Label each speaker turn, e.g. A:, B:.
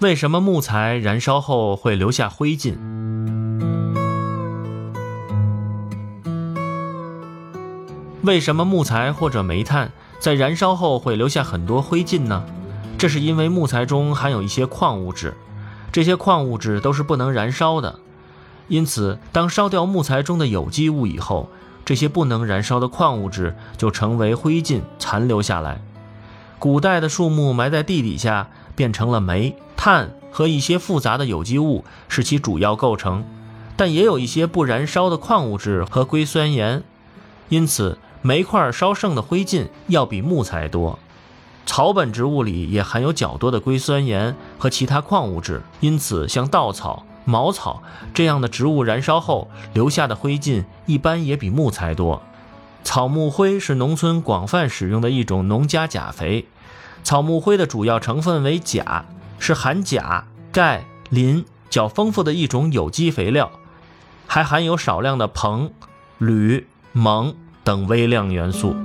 A: 为什么木材燃烧后会留下灰烬？为什么木材或者煤炭在燃烧后会留下很多灰烬呢？这是因为木材中含有一些矿物质，这些矿物质都是不能燃烧的。因此，当烧掉木材中的有机物以后，这些不能燃烧的矿物质就成为灰烬残留下来。古代的树木埋在地底下，变成了煤、炭和一些复杂的有机物，是其主要构成。但也有一些不燃烧的矿物质和硅酸盐，因此煤块烧剩的灰烬要比木材多。草本植物里也含有较多的硅酸盐和其他矿物质，因此像稻草。茅草这样的植物燃烧后留下的灰烬一般也比木材多。草木灰是农村广泛使用的一种农家钾肥。草木灰的主要成分为钾，是含钾、钙、磷较丰富的一种有机肥料，还含有少量的硼、铝、锰等微量元素。